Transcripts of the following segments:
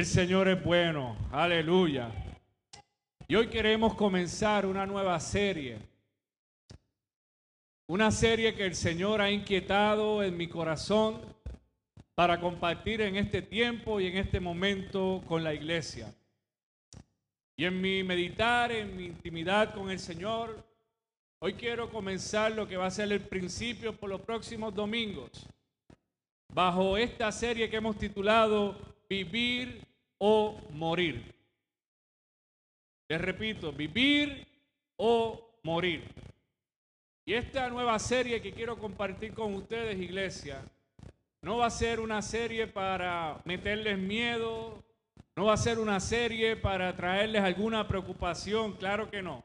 El Señor es bueno, aleluya. Y hoy queremos comenzar una nueva serie. Una serie que el Señor ha inquietado en mi corazón para compartir en este tiempo y en este momento con la iglesia. Y en mi meditar, en mi intimidad con el Señor, hoy quiero comenzar lo que va a ser el principio por los próximos domingos, bajo esta serie que hemos titulado Vivir o Morir. Les repito, vivir o morir. Y esta nueva serie que quiero compartir con ustedes, iglesia, no va a ser una serie para meterles miedo, no va a ser una serie para traerles alguna preocupación, claro que no.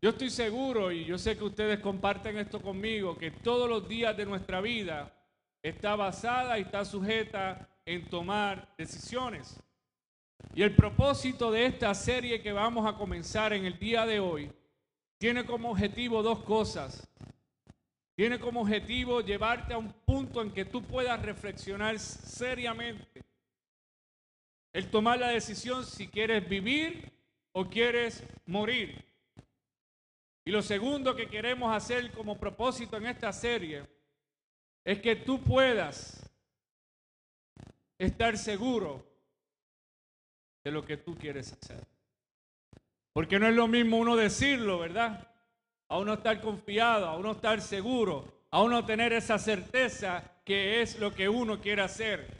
Yo estoy seguro y yo sé que ustedes comparten esto conmigo, que todos los días de nuestra vida está basada y está sujeta en tomar decisiones. Y el propósito de esta serie que vamos a comenzar en el día de hoy tiene como objetivo dos cosas. Tiene como objetivo llevarte a un punto en que tú puedas reflexionar seriamente el tomar la decisión si quieres vivir o quieres morir. Y lo segundo que queremos hacer como propósito en esta serie es que tú puedas estar seguro de lo que tú quieres hacer. Porque no es lo mismo uno decirlo, ¿verdad? A uno estar confiado, a uno estar seguro, a uno tener esa certeza que es lo que uno quiere hacer.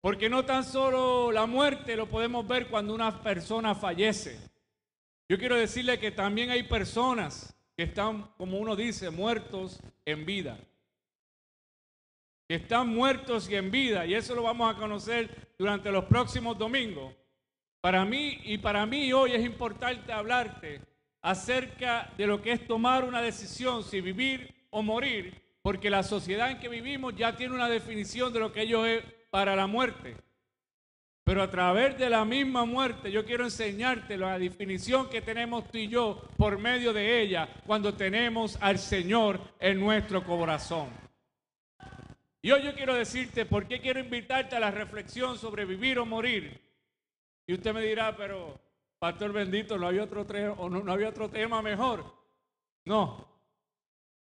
Porque no tan solo la muerte lo podemos ver cuando una persona fallece. Yo quiero decirle que también hay personas que están, como uno dice, muertos en vida. Están muertos y en vida. Y eso lo vamos a conocer durante los próximos domingos. Para mí y para mí hoy es importante hablarte acerca de lo que es tomar una decisión, si vivir o morir, porque la sociedad en que vivimos ya tiene una definición de lo que ello es para la muerte. Pero a través de la misma muerte yo quiero enseñarte la definición que tenemos tú y yo por medio de ella cuando tenemos al Señor en nuestro corazón. Y hoy yo quiero decirte por qué quiero invitarte a la reflexión sobre vivir o morir. Y usted me dirá, pero Pastor bendito, no había otro, no había otro tema mejor. No,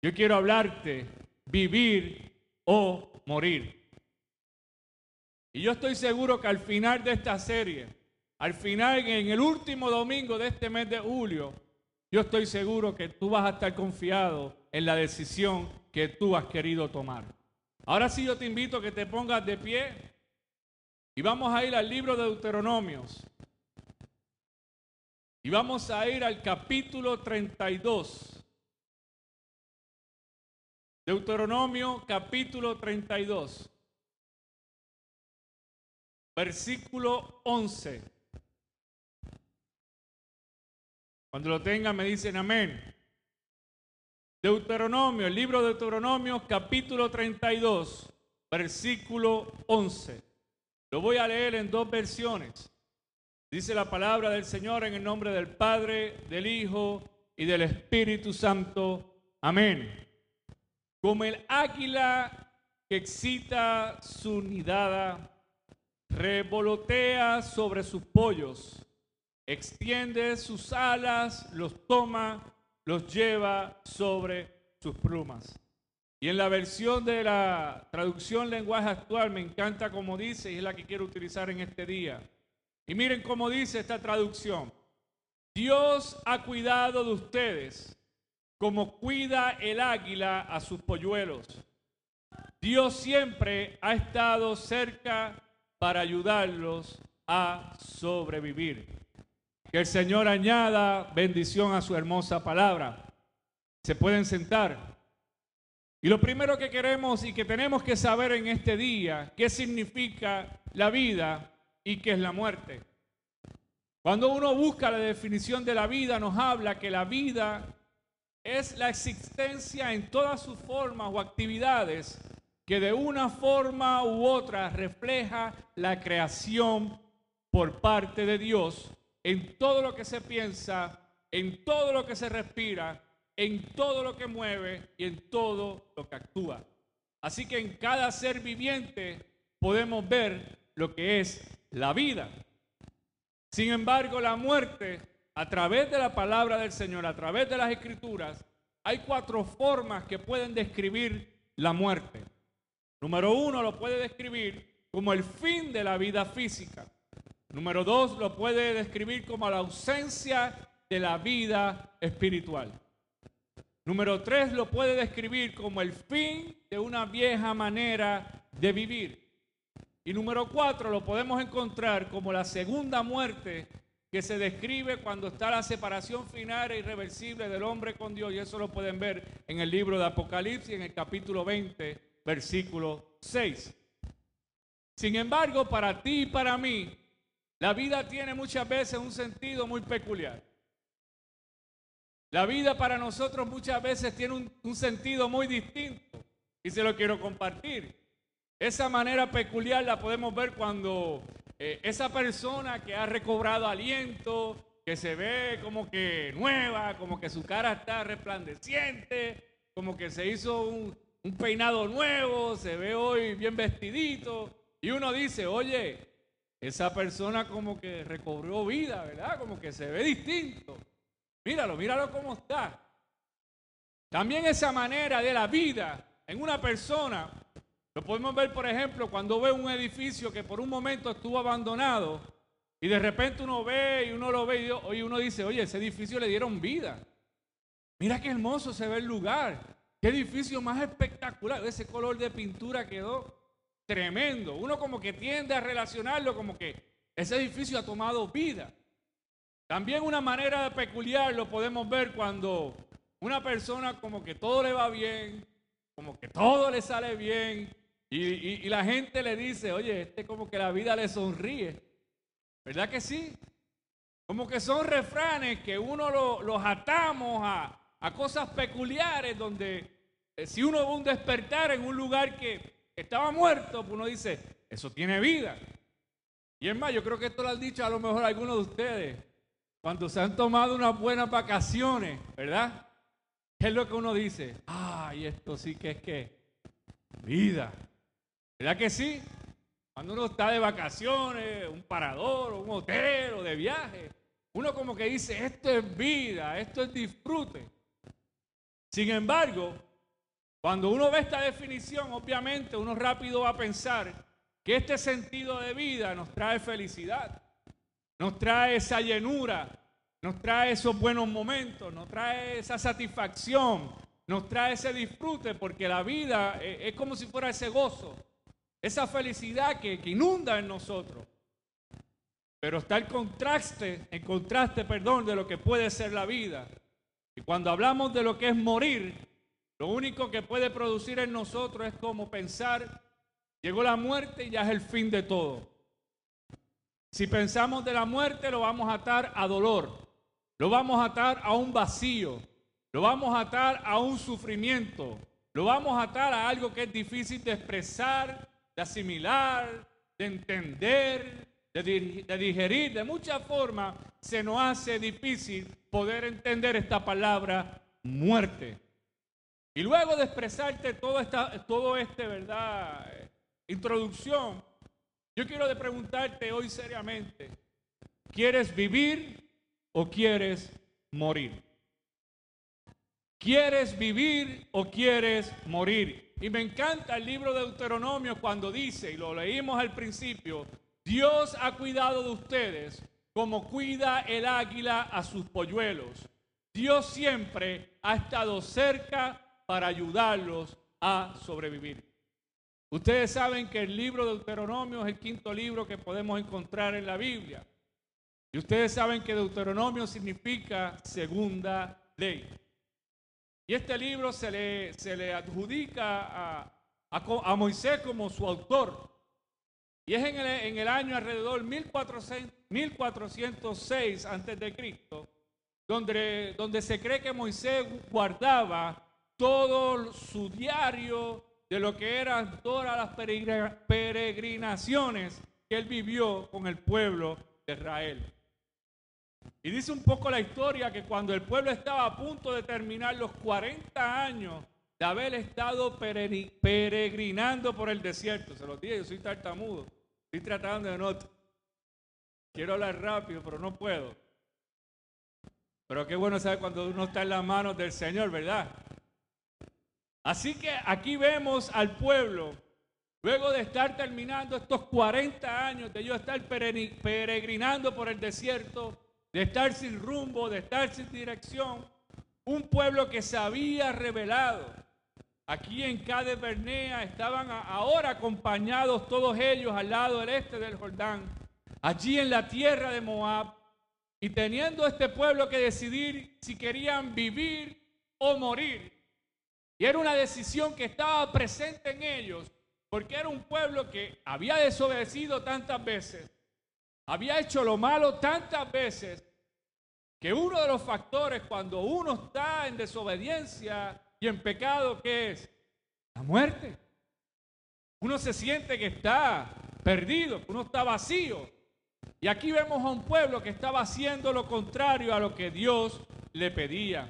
yo quiero hablarte vivir o morir. Y yo estoy seguro que al final de esta serie, al final, en el último domingo de este mes de julio, yo estoy seguro que tú vas a estar confiado en la decisión que tú has querido tomar. Ahora sí yo te invito a que te pongas de pie y vamos a ir al libro de Deuteronomios. Y vamos a ir al capítulo 32. Deuteronomio capítulo 32 versículo 11. Cuando lo tengan me dicen amén. Deuteronomio, el libro de Deuteronomio capítulo 32, versículo 11. Lo voy a leer en dos versiones. Dice la palabra del Señor en el nombre del Padre, del Hijo y del Espíritu Santo. Amén. Como el águila que excita su nidada revolotea sobre sus pollos, extiende sus alas, los toma, los lleva sobre sus plumas. Y en la versión de la traducción lenguaje actual me encanta como dice y es la que quiero utilizar en este día. Y miren cómo dice esta traducción. Dios ha cuidado de ustedes como cuida el águila a sus polluelos. Dios siempre ha estado cerca para ayudarlos a sobrevivir. Que el Señor añada bendición a su hermosa palabra. Se pueden sentar. Y lo primero que queremos y que tenemos que saber en este día, qué significa la vida y qué es la muerte. Cuando uno busca la definición de la vida, nos habla que la vida es la existencia en todas sus formas o actividades que de una forma u otra refleja la creación por parte de Dios en todo lo que se piensa, en todo lo que se respira, en todo lo que mueve y en todo lo que actúa. Así que en cada ser viviente podemos ver lo que es la vida. Sin embargo, la muerte, a través de la palabra del Señor, a través de las escrituras, hay cuatro formas que pueden describir la muerte. Número uno lo puede describir como el fin de la vida física. Número dos lo puede describir como la ausencia de la vida espiritual. Número tres lo puede describir como el fin de una vieja manera de vivir. Y número cuatro lo podemos encontrar como la segunda muerte que se describe cuando está la separación final e irreversible del hombre con Dios. Y eso lo pueden ver en el libro de Apocalipsis, en el capítulo 20, versículo 6. Sin embargo, para ti y para mí, la vida tiene muchas veces un sentido muy peculiar. La vida para nosotros muchas veces tiene un, sentido muy distinto y se lo quiero compartir. Esa manera peculiar la podemos ver cuando eh, esa persona que ha recobrado aliento, que se ve como que nueva, como que su cara está resplandeciente, como que se hizo un, un peinado nuevo, se ve hoy bien vestidito, y uno dice, oye, esa persona como que recobró vida, ¿verdad? Como que se ve distinto. Míralo, míralo cómo está. También esa manera de la vida en una persona, lo podemos ver, por ejemplo, cuando ve un edificio que por un momento estuvo abandonado y de repente uno ve y uno lo ve y uno dice, oye, ese edificio le dieron vida. Mira qué hermoso se ve el lugar. Qué edificio más espectacular. Ese color de pintura quedó tremendo. Uno como que tiende a relacionarlo como que ese edificio ha tomado vida. También una manera peculiar lo podemos ver cuando una persona como que todo le va bien, como que todo le sale bien, y, la gente le dice, oye, este como que la vida le sonríe. ¿Verdad que sí? Como que son refranes que uno los atamos a, a, cosas peculiares donde eh, si uno va a un despertar en un lugar que estaba muerto, pues uno dice, eso tiene vida. Y es más, yo creo que esto lo han dicho a lo mejor algunos de ustedes cuando se han tomado unas buenas vacaciones, ¿verdad? ¿Qué es lo que uno dice? Ay, esto sí que es que vida. ¿Verdad que sí? Cuando uno está de vacaciones, un parador, un hotel o de viaje, uno como que dice, esto es vida, esto es disfrute. Sin embargo, cuando uno ve esta definición, obviamente uno rápido va a pensar que este sentido de vida nos trae felicidad nos trae esa llenura, nos trae esos buenos momentos, nos trae esa satisfacción, nos trae ese disfrute, porque la vida eh, es como si fuera ese gozo, esa felicidad que, inunda en nosotros. Pero está el contraste, el contraste, perdón, de lo que puede ser la vida. Y cuando hablamos de lo que es morir, lo único que puede producir en nosotros es como pensar, llegó la muerte y ya es el fin de todo. Si pensamos de la muerte, lo vamos a atar a dolor, lo vamos a atar a un vacío, lo vamos a atar a un sufrimiento, lo vamos a atar a algo que es difícil de expresar, de asimilar, de entender, de, digerir. De muchas formas se nos hace difícil poder entender esta palabra muerte. Y luego de expresarte todo, esta, todo este, ¿verdad? Introducción, yo quiero de preguntarte hoy seriamente, ¿quieres vivir o quieres morir? ¿Quieres vivir o quieres morir? Y me encanta el libro de Deuteronomio cuando dice, y lo leímos al principio, Dios ha cuidado de ustedes como cuida el águila a sus polluelos. Dios siempre ha estado cerca para ayudarlos a sobrevivir. Ustedes saben que el libro de Deuteronomio es el quinto libro que podemos encontrar en la Biblia. Y ustedes saben que Deuteronomio significa segunda ley. Y este libro se le, se le adjudica a, a, Moisés como su autor. Y es en el, en el año alrededor 1400, 1406 antes de Cristo, donde, donde se cree que Moisés guardaba todo su diario de lo que eran todas las peregrinaciones que él vivió con el pueblo de Israel. Y dice un poco la historia que cuando el pueblo estaba a punto de terminar los 40 años de haber estado peregrinando por el desierto, se los dije, yo soy tartamudo, Estoy tratando de no... Quiero hablar rápido, pero no puedo. Pero qué bueno saber cuando uno está en las manos del Señor, ¿verdad? Así que aquí vemos al pueblo, luego de estar terminando estos 40 años, de yo estar peregrinando por el desierto, de estar sin rumbo, de estar sin dirección, un pueblo que se había revelado. Aquí en Cades Bernea estaban ahora acompañados todos ellos al lado del este del Jordán, allí en la tierra de Moab, y teniendo este pueblo que decidir si querían vivir o morir. Y era una decisión que estaba presente en ellos, porque era un pueblo que había desobedecido tantas veces, había hecho lo malo tantas veces, que uno de los factores cuando uno está en desobediencia y en pecado, ¿qué es? La muerte. Uno se siente que está perdido, uno está vacío. Y aquí vemos a un pueblo que estaba haciendo lo contrario a lo que Dios le pedía.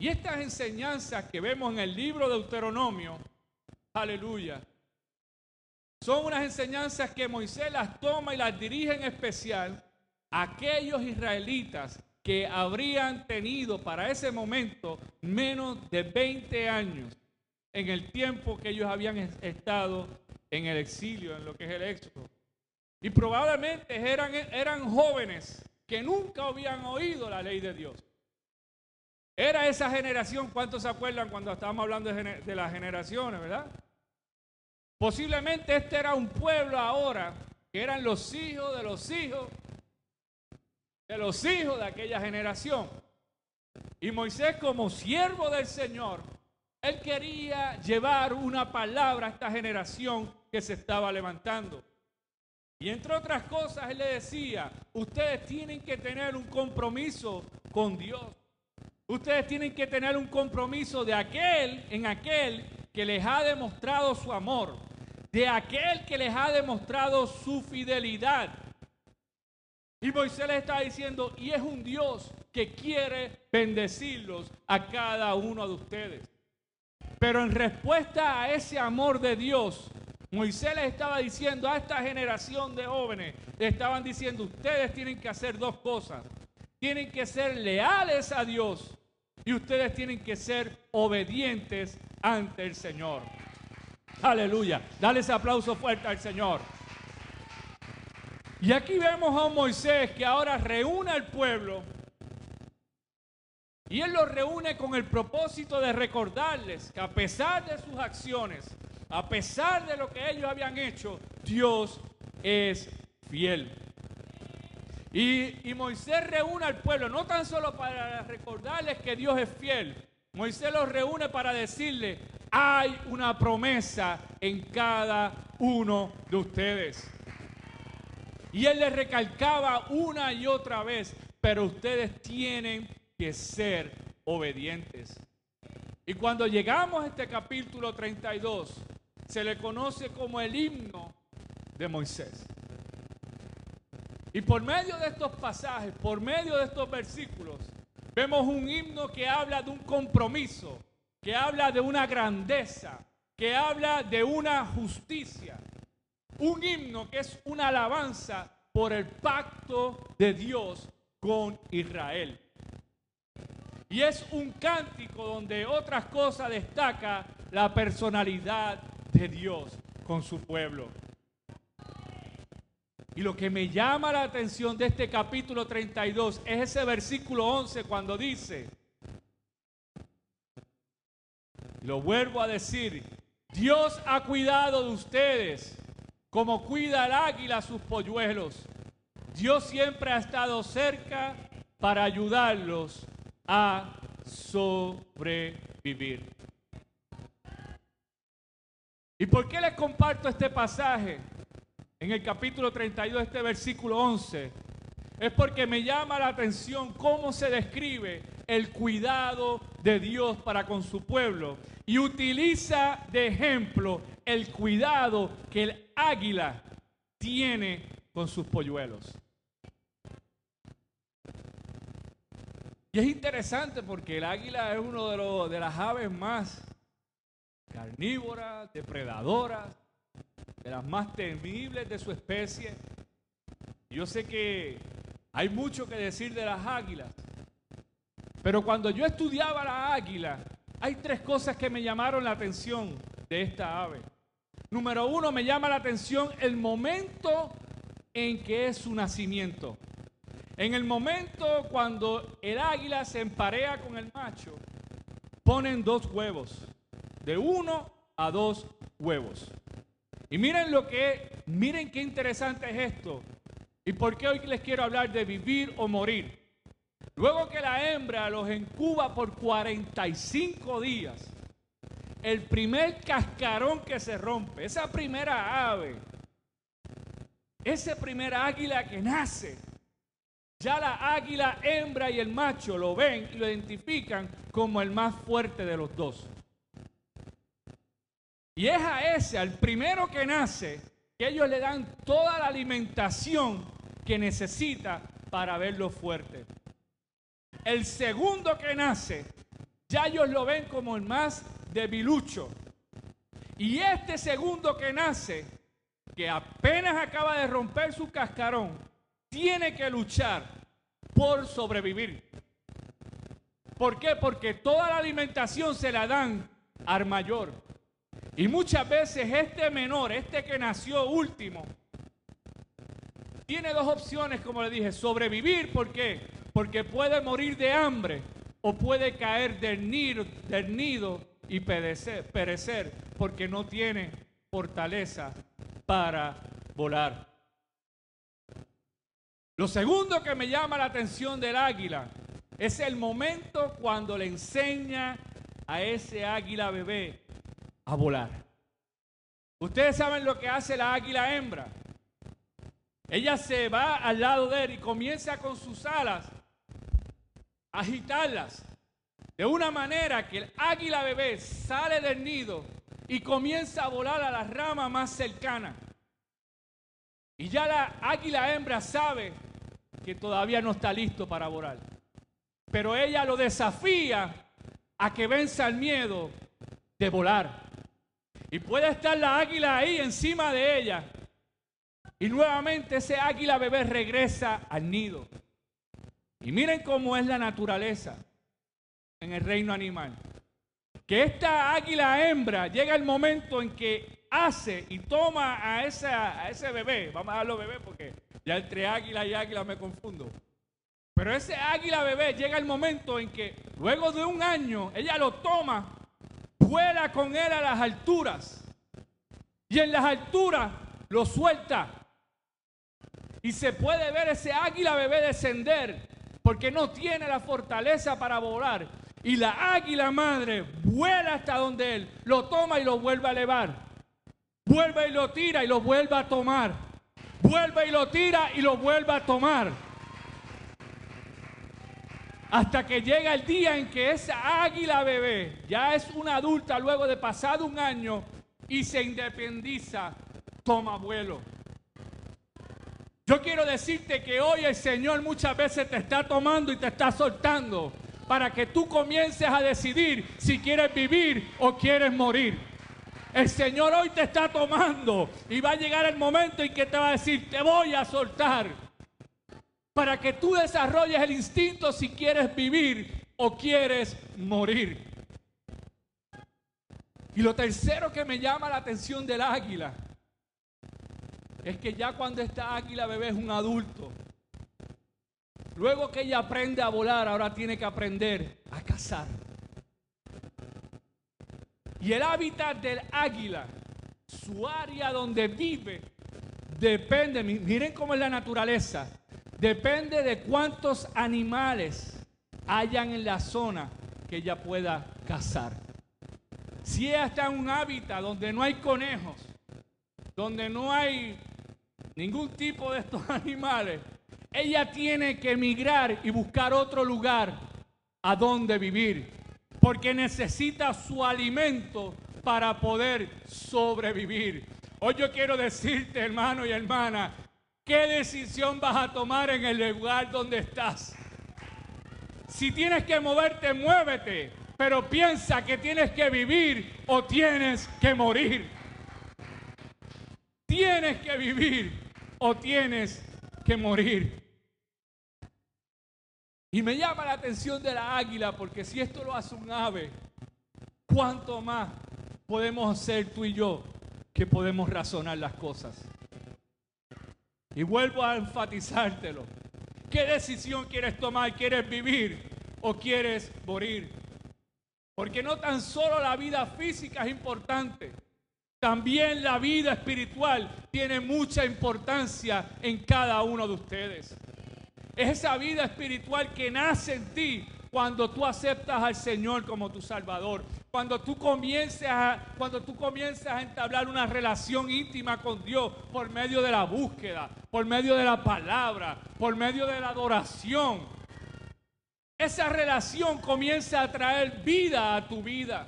Y estas enseñanzas que vemos en el libro de Deuteronomio, aleluya, son unas enseñanzas que Moisés las toma y las dirige en especial a aquellos israelitas que habrían tenido para ese momento menos de 20 años en el tiempo que ellos habían estado en el exilio, en lo que es el éxodo. Y probablemente eran, eran jóvenes que nunca habían oído la ley de Dios. Era esa generación, ¿cuántos se acuerdan cuando estábamos hablando de, de las generaciones, verdad? Posiblemente este era un pueblo ahora que eran los hijos de los hijos de los hijos de aquella generación. Y Moisés como siervo del Señor, él quería llevar una palabra a esta generación que se estaba levantando. Y entre otras cosas, él le decía, ustedes tienen que tener un compromiso con Dios. Ustedes tienen que tener un compromiso de aquel, en aquel que les ha demostrado su amor, de aquel que les ha demostrado su fidelidad. Y Moisés les está diciendo, y es un Dios que quiere bendecirlos a cada uno de ustedes. Pero en respuesta a ese amor de Dios, Moisés les estaba diciendo a esta generación de jóvenes, le estaban diciendo, ustedes tienen que hacer dos cosas. Tienen que ser leales a Dios y ustedes tienen que ser obedientes ante el Señor. Aleluya. Dale ese aplauso fuerte al Señor. Y aquí vemos a un Moisés que ahora reúne al pueblo y él lo reúne con el propósito de recordarles que a pesar de sus acciones, a pesar de lo que ellos habían hecho, Dios es fiel. Y, Moisés reúne al pueblo, no tan solo para recordarles que Dios es fiel, Moisés los reúne para decirle, hay una promesa en cada uno de ustedes. Y él les recalcaba una y otra vez, pero ustedes tienen que ser obedientes. Y cuando llegamos a este capítulo 32, se le conoce como el himno de Moisés. Y por medio de estos pasajes, por medio de estos versículos, vemos un himno que habla de un compromiso, que habla de una grandeza, que habla de una justicia. Un himno que es una alabanza por el pacto de Dios con Israel. Y es un cántico donde otras cosas destaca la personalidad de Dios con su pueblo. Y lo que me llama la atención de este capítulo 32 es ese versículo 11 cuando dice, lo vuelvo a decir, Dios ha cuidado de ustedes como cuida el águila sus polluelos. Dios siempre ha estado cerca para ayudarlos a sobrevivir. ¿Y por qué les comparto este pasaje en el capítulo 32, este versículo 11? Es porque me llama la atención cómo se describe el cuidado de Dios para con su pueblo y utiliza de ejemplo el cuidado que el águila tiene con sus polluelos. Y es interesante porque el águila es uno de, de las aves más carnívoras, depredadoras, de las más temibles de su especie. Yo sé que hay mucho que decir de las águilas, pero cuando yo estudiaba la águila, hay tres cosas que me llamaron la atención de esta ave. Número uno, me llama la atención el momento en que es su nacimiento. En el momento cuando el águila se emparea con el macho, ponen dos huevos, de uno a dos huevos. Y miren lo que, miren qué interesante es esto. Y por qué hoy les quiero hablar de vivir o morir. Luego que la hembra los incuba por 45 días, el primer cascarón que se rompe, esa primera ave, ese primer águila que nace, ya la águila hembra y el macho lo ven y lo identifican como el más fuerte de los dos. Y es a ese, al primero que nace, que ellos le dan toda la alimentación que necesita para verlo fuerte. El segundo que nace, ya ellos lo ven como el más debilucho. Y este segundo que nace, que apenas acaba de romper su cascarón, tiene que luchar por sobrevivir. ¿Por qué? Porque toda la alimentación se la dan al mayor. Y muchas veces este menor, este que nació último, tiene dos opciones, como le dije, sobrevivir, ¿por qué? Porque puede morir de hambre o puede caer del nido, del nido y perecer, perecer porque no tiene fortaleza para volar. Lo segundo que me llama la atención del águila es el momento cuando le enseña a ese águila bebé a volar. Ustedes saben lo que hace la águila hembra. Ella se va al lado de él y comienza con sus alas a agitarlas de una manera que el águila bebé sale del nido y comienza a volar a la rama más cercana. Y ya la águila hembra sabe que todavía no está listo para volar. Pero ella lo desafía a que venza el miedo de volar. Y puede estar la águila ahí encima de ella. Y nuevamente ese águila bebé regresa al nido. Y miren cómo es la naturaleza en el reino animal. Que esta águila hembra llega el momento en que hace y toma a, a ese bebé, vamos a darlo bebé porque ya entre águila y águila me confundo. Pero ese águila bebé llega el momento en que luego de un año ella lo toma, vuela con él a las alturas y en las alturas lo suelta. Y se puede ver ese águila bebé descender porque no tiene la fortaleza para volar. Y la águila madre vuela hasta donde él, lo toma y lo vuelve a elevar. Vuelve y lo tira y lo vuelve a tomar. Vuelve y lo tira y lo vuelve a tomar. Hasta que llega el día en que esa águila bebé ya es una adulta luego de pasado un año y se independiza, toma vuelo. Yo quiero decirte que hoy el Señor muchas veces te está tomando y te está soltando para que tú comiences a decidir si quieres vivir o quieres morir. El Señor hoy te está tomando y va a llegar el momento en que te va a decir, te voy a soltar para que tú desarrolles el instinto si quieres vivir o quieres morir. Y lo tercero que me llama la atención del águila es que ya cuando esta águila bebé es un adulto, luego que ella aprende a volar, ahora tiene que aprender a cazar. Y el hábitat del águila, su área donde vive, depende, miren cómo es la naturaleza, depende de cuántos animales hayan en la zona que ella pueda cazar. Si ella está en un hábitat donde no hay conejos, donde no hay ningún tipo de estos animales, ella tiene que emigrar y buscar otro lugar a donde vivir, porque necesita su alimento para poder sobrevivir. Hoy yo quiero decirte, hermano y hermana, ¿qué decisión vas a tomar en el lugar donde estás? Si tienes que moverte, muévete, pero piensa que tienes que vivir o tienes que morir. tienes que vivir o tienes que morir. Y me llama la atención de la águila, porque si esto lo hace un ave, ¿cuánto más podemos hacer tú y yo que podemos razonar las cosas? Y vuelvo a enfatizártelo. ¿Qué decisión quieres tomar? ¿Quieres vivir o quieres morir? Porque no tan solo la vida física es importante, también la vida espiritual tiene mucha importancia en cada uno de ustedes. Es esa vida espiritual que nace en ti cuando tú aceptas al Señor como tu Salvador. Cuando tú comiences a, cuando tú comienzas a entablar una relación íntima con Dios por medio de la búsqueda, por medio de la palabra, por medio de la adoración. Esa relación comienza a traer vida a tu vida.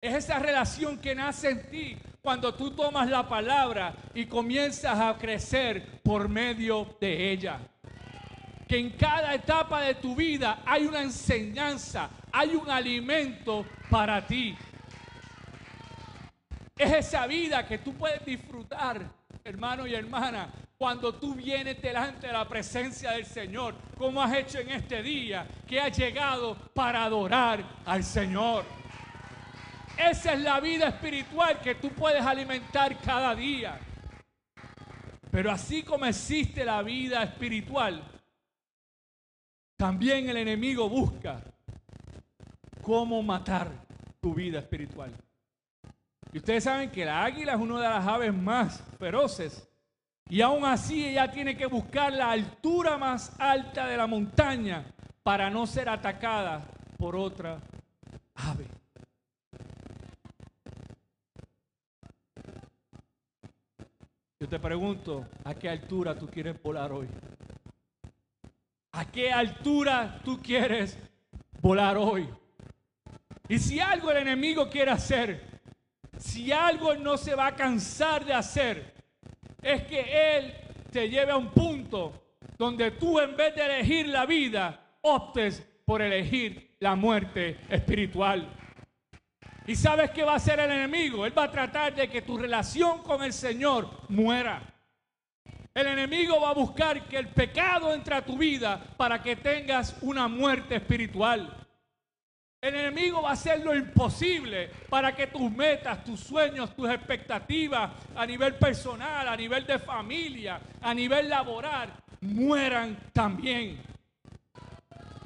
Es esa relación que nace en ti cuando tú tomas la palabra y comienzas a crecer por medio de ella. Que en cada etapa de tu vida hay una enseñanza, hay un alimento para ti. Es esa vida que tú puedes disfrutar, hermano y hermana, cuando tú vienes delante de la presencia del Señor, como has hecho en este día, que has llegado para adorar al Señor. Esa es la vida espiritual que tú puedes alimentar cada día. Pero así como existe la vida espiritual, también el enemigo busca cómo matar tu vida espiritual. Y ustedes saben que la águila es una de las aves más feroces. Y aún así ella tiene que buscar la altura más alta de la montaña para no ser atacada por otra ave. Yo te pregunto, ¿a qué altura tú quieres volar hoy? ¿A qué altura tú quieres volar hoy? Y si algo el enemigo quiere hacer, si algo no se va a cansar de hacer, es que él te lleve a un punto donde tú en vez de elegir la vida, optes por elegir la muerte espiritual. ¿Y sabes qué va a hacer el enemigo? Él va a tratar de que tu relación con el Señor muera. El enemigo va a buscar que el pecado entre a tu vida para que tengas una muerte espiritual. El enemigo va a hacer lo imposible para que tus metas, tus sueños, tus expectativas a nivel personal, a nivel de familia, a nivel laboral, mueran también.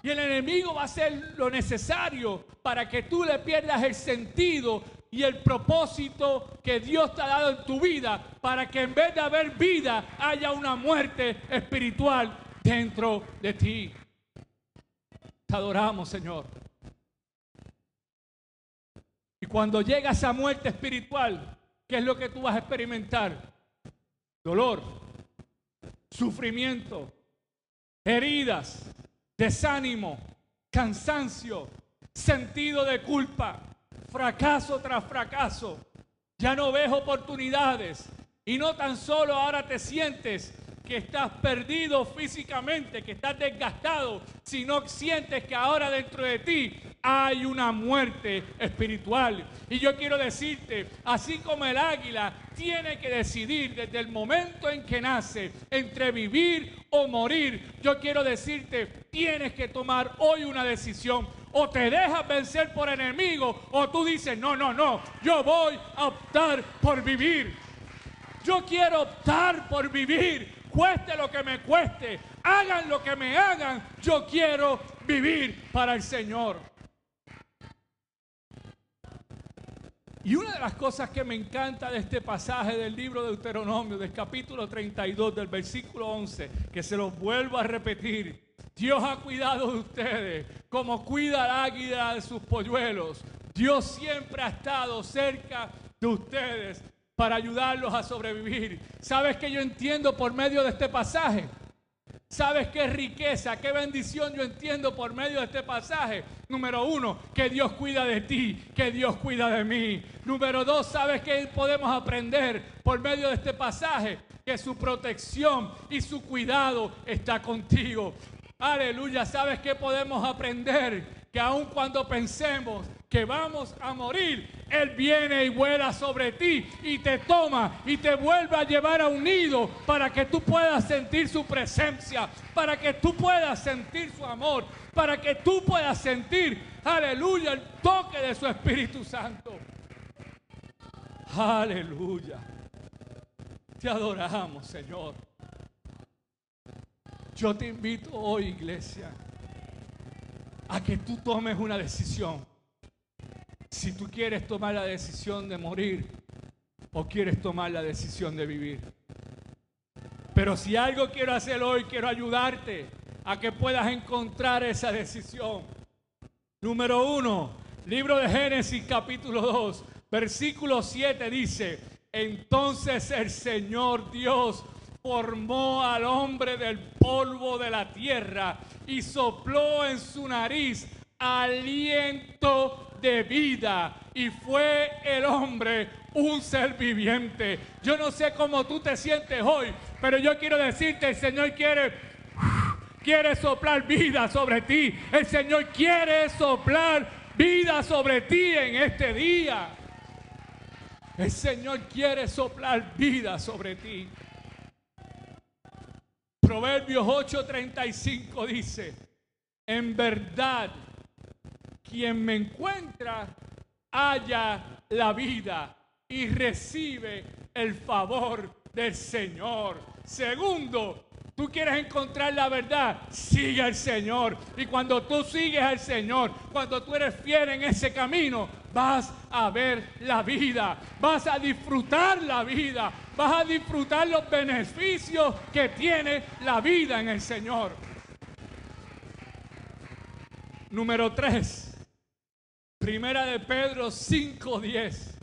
Y el enemigo va a hacer lo necesario para que tú le pierdas el sentido y el propósito que Dios te ha dado en tu vida, para que en vez de haber vida haya una muerte espiritual dentro de ti. Te adoramos, Señor. Y cuando llega esa muerte espiritual, ¿qué es lo que tú vas a experimentar? Dolor, sufrimiento, heridas, desánimo, cansancio, sentido de culpa, fracaso tras fracaso. Ya no ves oportunidades y no tan solo ahora te sientes que estás perdido físicamente, que estás desgastado, sino sientes que ahora dentro de ti hay una muerte espiritual. Y yo quiero decirte, así como el águila tiene que decidir desde el momento en que nace entre vivir o morir, yo quiero decirte, tienes que tomar hoy una decisión. O te dejas vencer por enemigo o tú dices, no, no, no, yo voy a optar por vivir. Yo quiero optar por vivir cueste lo que me cueste, hagan lo que me hagan, yo quiero vivir para el Señor. Y una de las cosas que me encanta de este pasaje del libro de Deuteronomio, del capítulo 32, del versículo 11, que se los vuelvo a repetir, Dios ha cuidado de ustedes como cuida el águila de sus polluelos. Dios siempre ha estado cerca de ustedes para ayudarlos a sobrevivir. ¿Sabes qué yo entiendo por medio de este pasaje? ¿Sabes qué riqueza, qué bendición yo entiendo por medio de este pasaje? Número uno, que Dios cuida de ti, que Dios cuida de mí. Número dos, ¿sabes qué podemos aprender por medio de este pasaje? Que su protección y su cuidado está contigo. Aleluya, ¿sabes qué podemos aprender? Que aun cuando pensemos que vamos a morir, Él viene y vuela sobre ti y te toma y te vuelve a llevar a un nido para que tú puedas sentir su presencia, para que tú puedas sentir su amor, para que tú puedas sentir, aleluya, el toque de su Espíritu Santo. Aleluya. Te adoramos, Señor. Yo te invito hoy, iglesia, a que tú tomes una decisión. Si tú quieres tomar la decisión de morir o quieres tomar la decisión de vivir. Pero si algo quiero hacer hoy, quiero ayudarte a que puedas encontrar esa decisión. Número uno, libro de Génesis capítulo 2, versículo 7 dice, entonces el Señor Dios formó al hombre del polvo de la tierra y sopló en su nariz aliento de vida y fue el hombre un ser viviente. Yo no sé cómo tú te sientes hoy, pero yo quiero decirte, el Señor quiere quiere soplar vida sobre ti. El Señor quiere soplar vida sobre ti en este día. El Señor quiere soplar vida sobre ti. Proverbios 8:35 dice, en verdad, quien me encuentra halla la vida y recibe el favor del Señor. Segundo, tú quieres encontrar la verdad, sigue al Señor. Y cuando tú sigues al Señor, cuando tú eres fiel en ese camino, vas a ver la vida, vas a disfrutar la vida, vas a disfrutar los beneficios que tiene la vida en el Señor. Número 3. Primera de Pedro 5:10.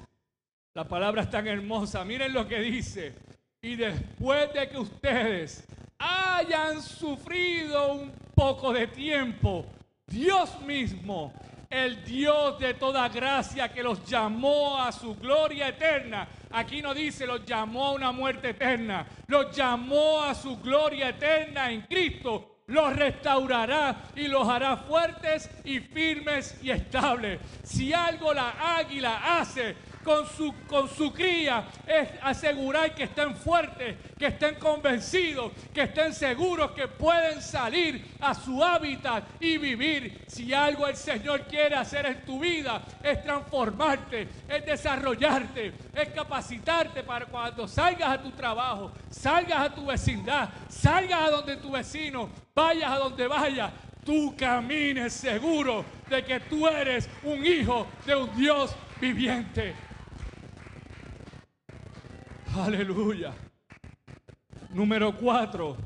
La palabra es tan hermosa. Miren lo que dice. Y después de que ustedes hayan sufrido un poco de tiempo, Dios mismo el Dios de toda gracia que los llamó a su gloria eterna. Aquí no dice los llamó a una muerte eterna, los llamó a su gloria eterna en Cristo. Los restaurará y los hará fuertes y firmes y estables. Si algo la águila hace, con su, con su cría es asegurar que estén fuertes, que estén convencidos, que estén seguros que pueden salir a su hábitat y vivir. Si algo el Señor quiere hacer en tu vida es transformarte, es desarrollarte, es capacitarte para cuando salgas a tu trabajo, salgas a tu vecindad, salgas a donde tu vecino, vayas a donde vayas, tú camines seguro de que tú eres un hijo de un Dios viviente. Aleluya. Número 4.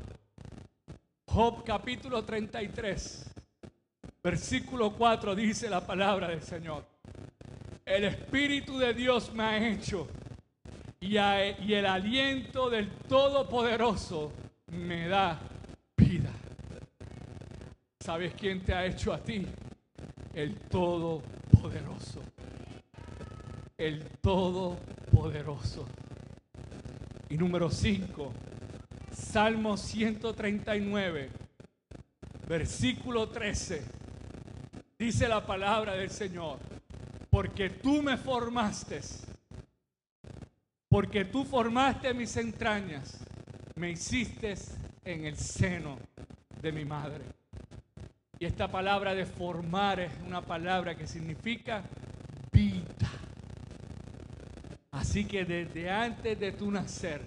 Job capítulo 33. Versículo 4 dice la palabra del Señor. El Espíritu de Dios me ha hecho y, y el aliento del Todopoderoso me da vida. ¿Sabes quién te ha hecho a ti? El Todopoderoso. El Todopoderoso. Y número 5, Salmo 139, versículo 13. Dice la palabra del Señor, porque tú me formaste, porque tú formaste mis entrañas, me hiciste en el seno de mi madre. Y esta palabra de formar es una palabra que significa vida. Así que desde antes de tu nacer,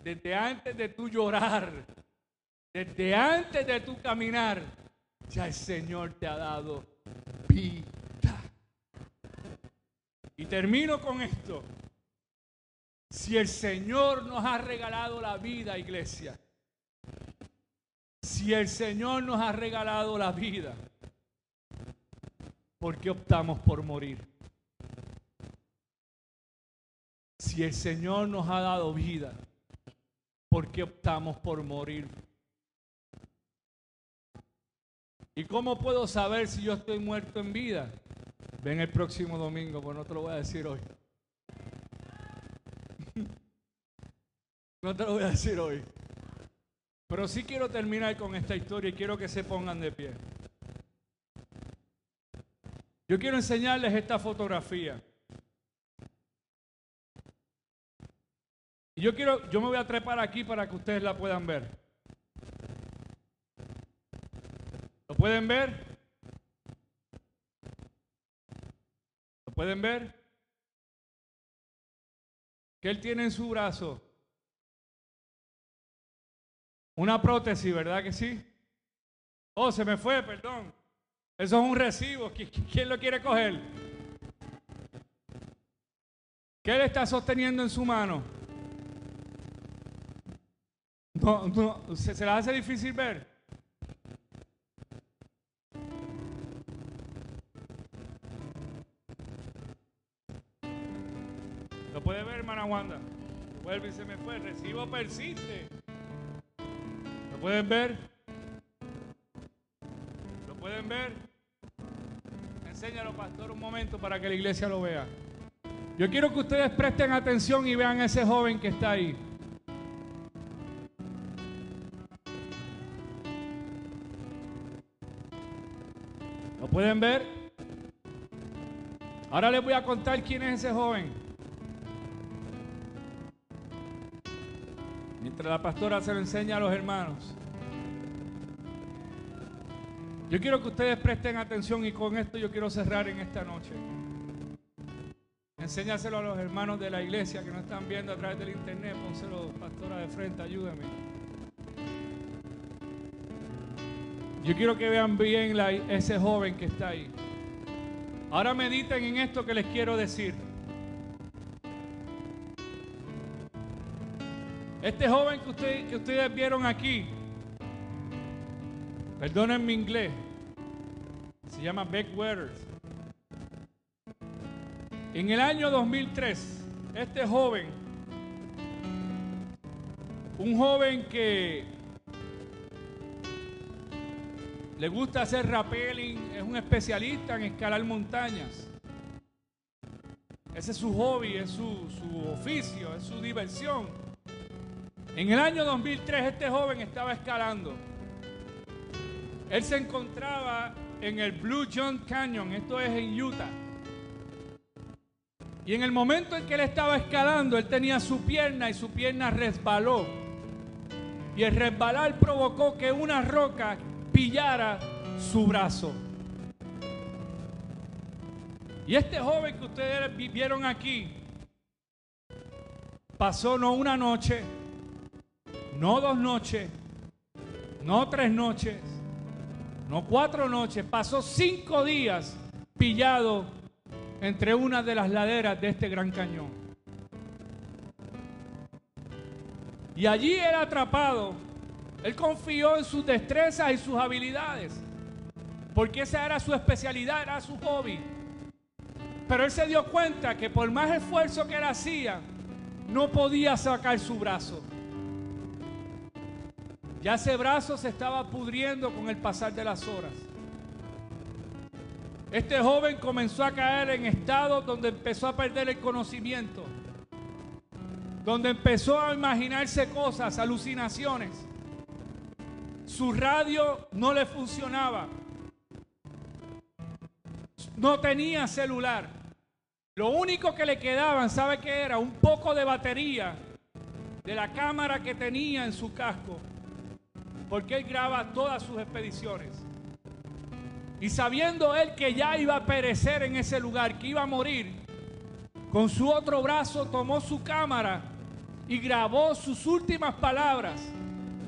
desde antes de tu llorar, desde antes de tu caminar, ya el Señor te ha dado vida. Y termino con esto. Si el Señor nos ha regalado la vida, iglesia, si el Señor nos ha regalado la vida, ¿por qué optamos por morir? Si el Señor nos ha dado vida, ¿por qué optamos por morir? ¿Y cómo puedo saber si yo estoy muerto en vida? Ven el próximo domingo, pues no te lo voy a decir hoy. No te lo voy a decir hoy. Pero sí quiero terminar con esta historia y quiero que se pongan de pie. Yo quiero enseñarles esta fotografía. Y yo quiero, yo me voy a trepar aquí para que ustedes la puedan ver. ¿Lo pueden ver? ¿Lo pueden ver? Que él tiene en su brazo una prótesis, ¿verdad que sí? Oh, se me fue, perdón. Eso es un recibo. ¿Quién lo quiere coger? ¿Qué él está sosteniendo en su mano? No, no, se, se hace difícil ver. ¿Lo puede ver, hermana Wanda? Vuelve y se me fue. recibo persiste. ¿Lo pueden ver? ¿Lo pueden ver? Enséñalo, pastor, un momento para que la iglesia lo vea. Yo quiero que ustedes presten atención y vean a ese joven que está ahí. Pueden ver? Ahora les voy a contar quién es ese joven. Mientras la pastora se lo enseña a los hermanos. Yo quiero que ustedes presten atención y con esto yo quiero cerrar en esta noche. Enséñaselo a los hermanos de la iglesia que no están viendo a través del internet. Pónselo, pastora, de frente, ayúdame. Yo quiero que vean bien ese joven que está ahí. Ahora mediten en esto que les quiero decir. Este joven que, ustedes vieron aquí, perdonen mi inglés, se llama Beck Weathers. En el año 2003, este joven, un joven que le gusta hacer rappelling, es un especialista en escalar montañas. Ese es su hobby, es su, su oficio, es su diversión. En el año 2003 este joven estaba escalando. Él se encontraba en el Blue John Canyon, esto es en Utah. Y en el momento en que él estaba escalando, él tenía su pierna y su pierna resbaló. Y el resbalar provocó que una roca pillara su brazo. Y este joven que ustedes vivieron aquí pasó no una noche, no dos noches, no tres noches, no cuatro noches, pasó cinco días pillado entre una de las laderas de este gran cañón. Y allí era atrapado él confió en sus destrezas y sus habilidades, porque esa era su especialidad, era su hobby. Pero él se dio cuenta que por más esfuerzo que él hacía, no podía sacar su brazo. Ya ese brazo se estaba pudriendo con el pasar de las horas. Este joven comenzó a caer en estados donde empezó a perder el conocimiento, donde empezó a imaginarse cosas, alucinaciones. Su radio no le funcionaba. No tenía celular. Lo único que le quedaban, ¿sabe qué era? Un poco de batería de la cámara que tenía en su casco. Porque él graba todas sus expediciones. Y sabiendo él que ya iba a perecer en ese lugar, que iba a morir, con su otro brazo tomó su cámara y grabó sus últimas palabras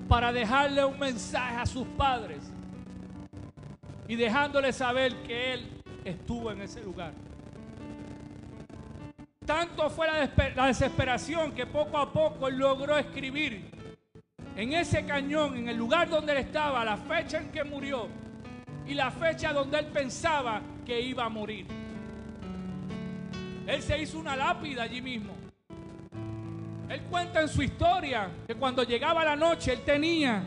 para dejarle un mensaje a sus padres y dejándole saber que él estuvo en ese lugar. Tanto fue la, desesperación que poco a poco él logró escribir en ese cañón, en el lugar donde él estaba, la fecha en que murió y la fecha donde él pensaba que iba a morir. Él se hizo una lápida allí mismo. Él cuenta en su historia que cuando llegaba la noche él tenía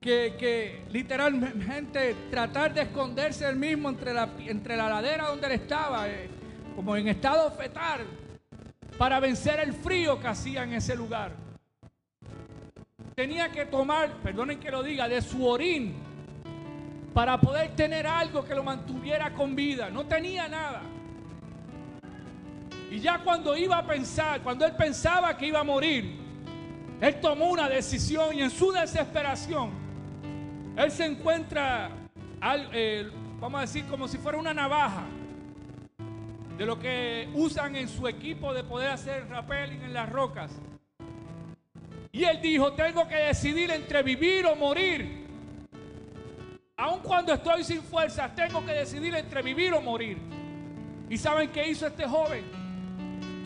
que, literalmente tratar de esconderse él mismo entre la, entre la ladera donde él estaba, eh, como en estado fetal, para vencer el frío que hacía en ese lugar. Tenía que tomar, perdonen que lo diga, de su orín para poder tener algo que lo mantuviera con vida. No tenía nada. Y ya cuando iba a pensar, cuando él pensaba que iba a morir, él tomó una decisión y en su desesperación, él se encuentra, eh, vamos a decir, como si fuera una navaja de lo que usan en su equipo de poder hacer rappelling en las rocas. Y él dijo, tengo que decidir entre vivir o morir. Aun cuando estoy sin fuerzas, tengo que decidir entre vivir o morir. ¿Y saben qué hizo este joven?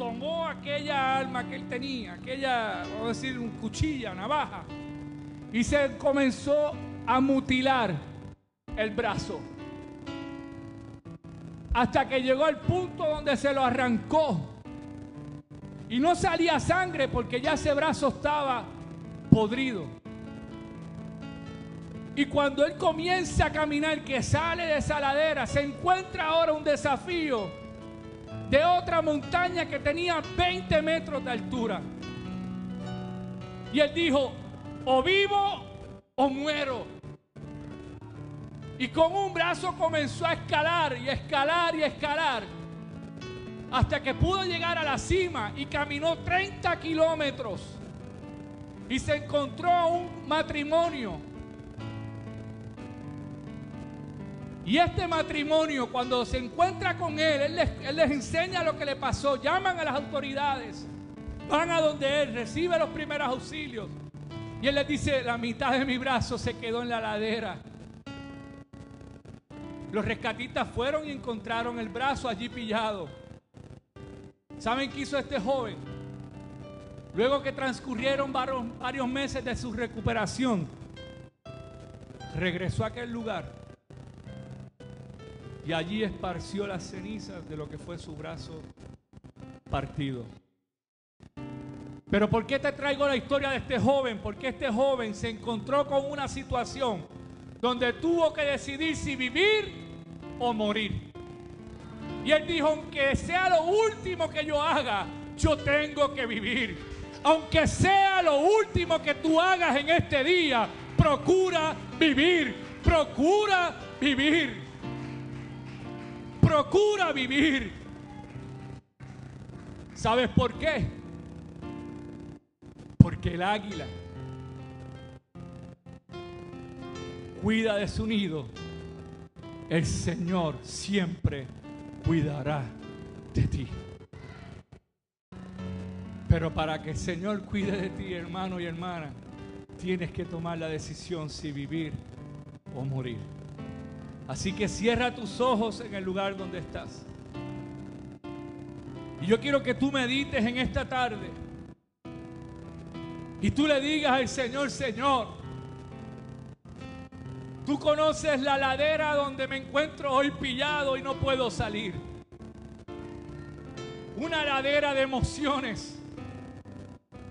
Tomó aquella alma que él tenía, aquella, vamos a decir, un cuchilla, navaja, y se comenzó a mutilar el brazo. Hasta que llegó al punto donde se lo arrancó. Y no salía sangre porque ya ese brazo estaba podrido. Y cuando él comienza a caminar, que sale de esa ladera, se encuentra ahora un desafío de otra montaña que tenía 20 metros de altura. Y él dijo, o vivo o muero. Y con un brazo comenzó a escalar y escalar y escalar. Hasta que pudo llegar a la cima y caminó 30 kilómetros. Y se encontró un matrimonio Y este matrimonio, cuando se encuentra con él, él les, enseña lo que le pasó, llaman a las autoridades, van a donde él, recibe los primeros auxilios. Y él les dice, la mitad de mi brazo se quedó en la ladera. Los rescatistas fueron y encontraron el brazo allí pillado. ¿Saben qué hizo este joven? Luego que transcurrieron varios meses de su recuperación, regresó a aquel lugar y allí esparció las cenizas de lo que fue su brazo partido. Pero ¿por qué te traigo la historia de este joven? Porque este joven se encontró con una situación donde tuvo que decidir si vivir o morir. Y él dijo, aunque sea lo último que yo haga, yo tengo que vivir. Aunque sea lo último que tú hagas en este día, procura vivir, procura vivir procura vivir. ¿Sabes por qué? Porque el águila cuida de su nido. El Señor siempre cuidará de ti. Pero para que el Señor cuide de ti, hermano y hermana, tienes que tomar la decisión si vivir o morir. Así que cierra tus ojos en el lugar donde estás. Y yo quiero que tú medites en esta tarde. Y tú le digas al Señor, Señor, tú conoces la ladera donde me encuentro hoy pillado y no puedo salir. Una ladera de emociones.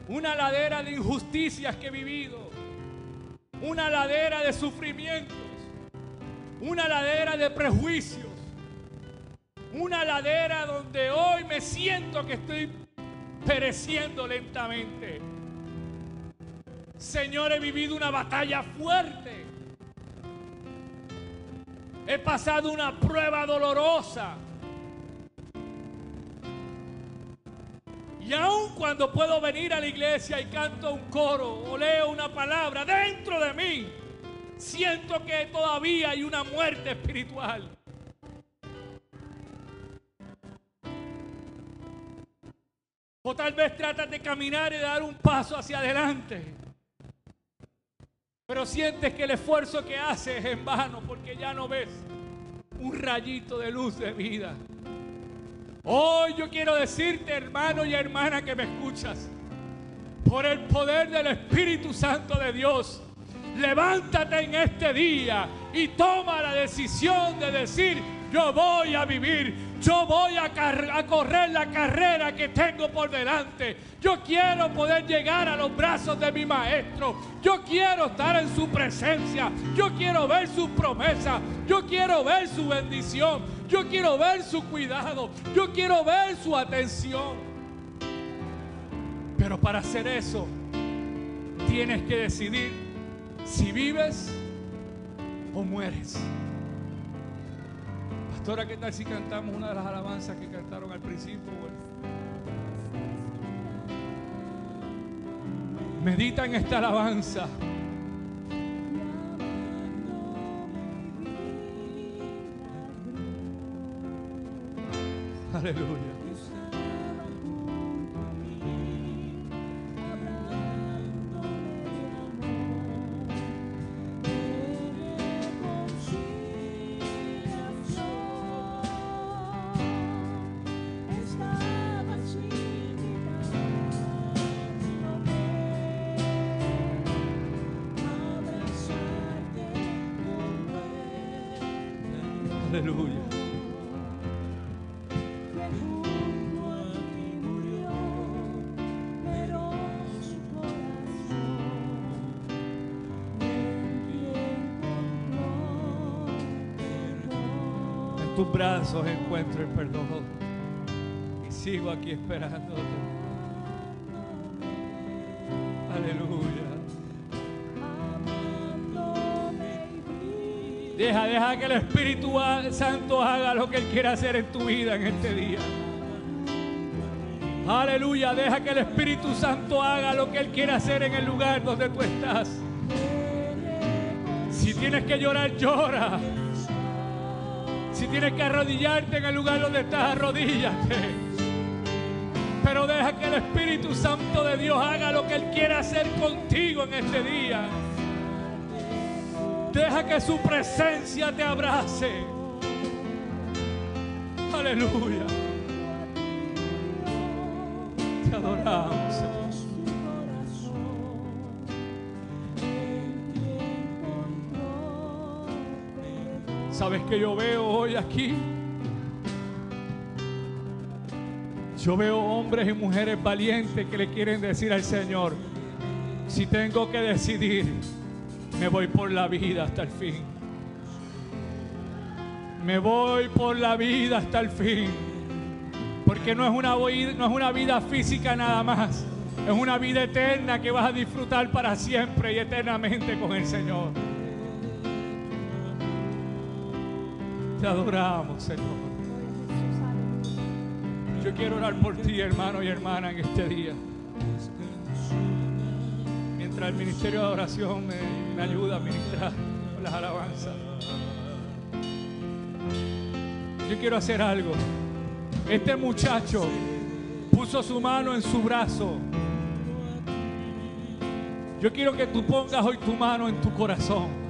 Una ladera de injusticias que he vivido. Una ladera de sufrimiento una ladera de prejuicios, una ladera donde hoy me siento que estoy pereciendo lentamente. Señor, he vivido una batalla fuerte. He pasado una prueba dolorosa. Y aun cuando puedo venir a la iglesia y canto un coro o leo una palabra dentro de mí, siento que todavía hay una muerte espiritual. O tal vez tratas de caminar y dar un paso hacia adelante. Pero sientes que el esfuerzo que haces es en vano porque ya no ves un rayito de luz de vida. Hoy yo quiero decirte, hermano y hermana que me escuchas, por el poder del Espíritu Santo de Dios, levántate en este día y toma la decisión de decir, yo voy a vivir, yo voy a, correr la carrera que tengo por delante. Yo quiero poder llegar a los brazos de mi maestro. Yo quiero estar en su presencia. Yo quiero ver sus promesas. Yo quiero ver su bendición. Yo quiero ver su cuidado. Yo quiero ver su atención. Pero para hacer eso, tienes que decidir si vives o mueres. Pastora, ¿qué tal si cantamos una de las alabanzas que cantaron al principio? Medita en esta alabanza. Aleluya. Tus brazos encuentro el perdón. Y sigo aquí esperándote. Aleluya. Deja, deja que el Espíritu Santo haga lo que Él quiere hacer en tu vida en este día. Aleluya, deja que el Espíritu Santo haga lo que Él quiere hacer en el lugar donde tú estás. Si tienes que llorar, llora. Si tienes que arrodillarte en el lugar donde estás, arrodíllate. Pero deja que el Espíritu Santo de Dios haga lo que Él quiere hacer contigo en este día. Deja que su presencia te abrace. Aleluya. Te adoramos. ¿Sabes que yo veo aquí? Yo veo hombres y mujeres valientes que le quieren decir al Señor, si tengo que decidir, me voy por la vida hasta el fin. Me voy por la vida hasta el fin. Porque no es una, no es una vida física nada más. Es una vida eterna que vas a disfrutar para siempre y eternamente con el Señor. Te adoramos, Señor. Yo quiero orar por ti, hermano y hermana, en este día. Mientras el ministerio de adoración me, me ayuda a ministrar las alabanzas. Yo quiero hacer algo. Este muchacho puso su mano en su brazo. Yo quiero que tú pongas hoy tu mano en tu corazón.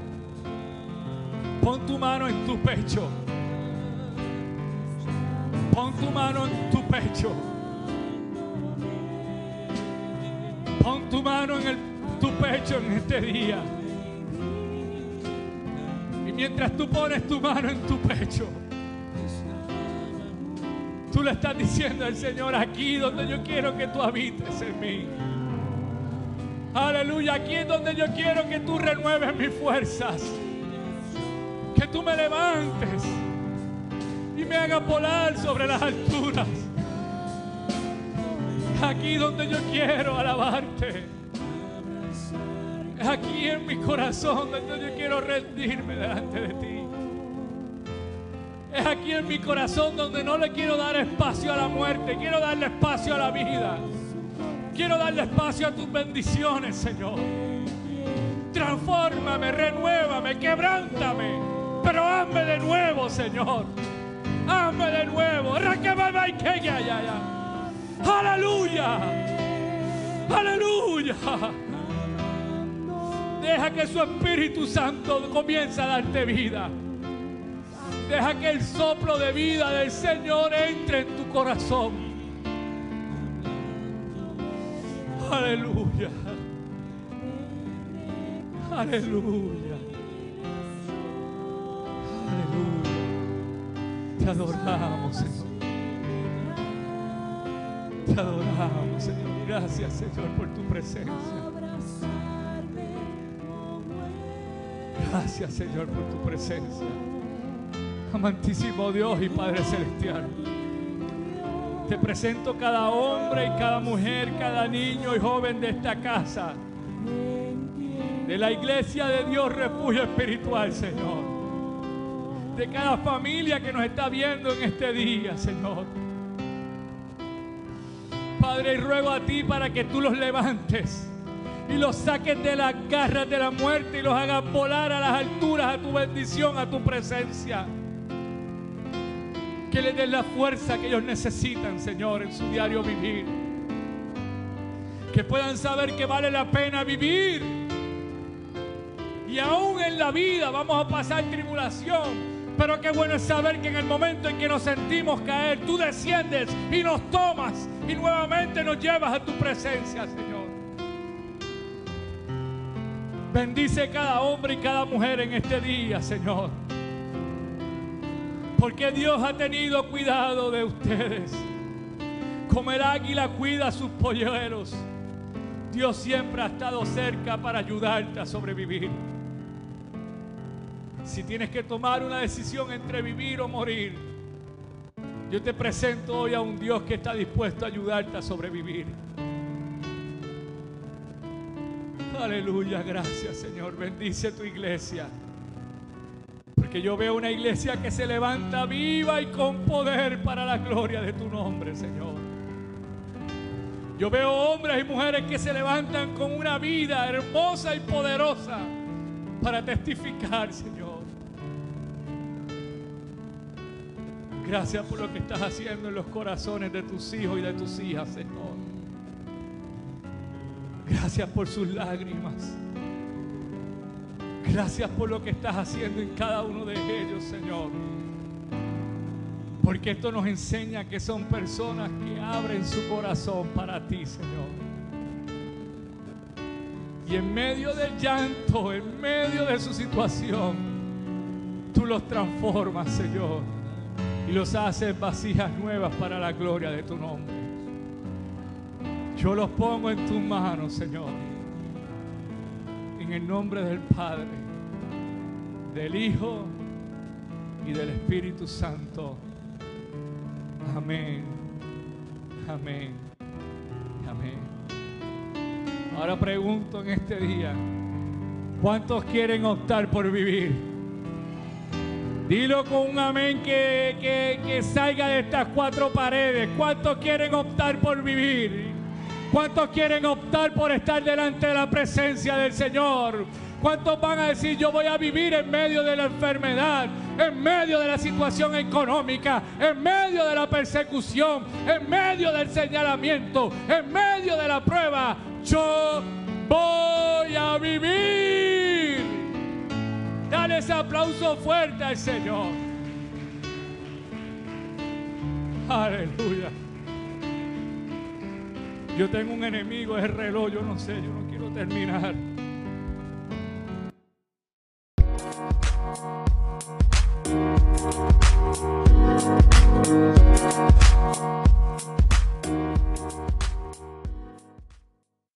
Pon tu mano en tu pecho. Pon tu mano en tu pecho. Pon tu mano en el, tu pecho en este día. Y mientras tú pones tu mano en tu pecho, tú le estás diciendo al Señor aquí donde yo quiero que tú habites en mí. Aleluya, aquí es donde yo quiero que tú renueves mis fuerzas. Que tú me levantes y me hagas volar sobre las alturas. Aquí donde yo quiero alabarte. Es aquí en mi corazón donde yo quiero rendirme delante de ti. Es aquí en mi corazón donde no le quiero dar espacio a la muerte, quiero darle espacio a la vida. Quiero darle espacio a tus bendiciones, Señor. Transfórmame, renuévame, quebrántame. Pero hazme de nuevo, Señor. Hazme de nuevo. Aleluya. Aleluya. Deja que su Espíritu Santo comience a darte vida. Deja que el soplo de vida del Señor entre en tu corazón. Aleluya. Aleluya. Te adoramos, Señor. Te adoramos, Señor. Gracias, Señor, por tu presencia. Gracias, Señor, por tu presencia. Amantísimo Dios y Padre Celestial. Te presento cada hombre y cada mujer, cada niño y joven de esta casa. de la iglesia de Dios refugio espiritual, Señor. De cada familia que nos está viendo en este día, Señor. Padre, y ruego a ti para que tú los levantes y los saques de las garras de la muerte y los hagas volar a las alturas a tu bendición, a tu presencia. Que les des la fuerza que ellos necesitan, Señor, en su diario vivir. Que puedan saber que vale la pena vivir. Y aún en la vida vamos a pasar tribulación. Pero qué bueno es saber que en el momento en que nos sentimos caer, tú desciendes y nos tomas y nuevamente nos llevas a tu presencia, Señor. Bendice cada hombre y cada mujer en este día, Señor. Porque Dios ha tenido cuidado de ustedes. Como el águila cuida a sus polleros, Dios siempre ha estado cerca para ayudarte a sobrevivir. Si tienes que tomar una decisión entre vivir o morir, yo te presento hoy a un Dios que está dispuesto a ayudarte a sobrevivir. Aleluya, gracias Señor. Bendice tu iglesia. Porque yo veo una iglesia que se levanta viva y con poder para la gloria de tu nombre, Señor. Yo veo hombres y mujeres que se levantan con una vida hermosa y poderosa para testificar, Señor. Gracias por lo que estás haciendo en los corazones de tus hijos y de tus hijas, Señor. Gracias por sus lágrimas. Gracias por lo que estás haciendo en cada uno de ellos, Señor. Porque esto nos enseña que son personas que abren su corazón para ti, Señor. Y en medio del llanto, en medio de su situación, tú los transformas, Señor. Y los haces vasijas nuevas para la gloria de tu nombre. Yo los pongo en tus manos, Señor. En el nombre del Padre, del Hijo y del Espíritu Santo. Amén. Amén. Amén. Ahora pregunto en este día, ¿cuántos quieren optar por vivir? Dilo con un amén que, que, que salga de estas cuatro paredes. ¿Cuántos quieren optar por vivir? ¿Cuántos quieren optar por estar delante de la presencia del Señor? ¿Cuántos van a decir yo voy a vivir en medio de la enfermedad, en medio de la situación económica, en medio de la persecución, en medio del señalamiento, en medio de la prueba? Yo voy a vivir. Dale ese aplauso fuerte al Señor. Aleluya. Yo tengo un enemigo, es el reloj, yo no sé, yo no quiero terminar.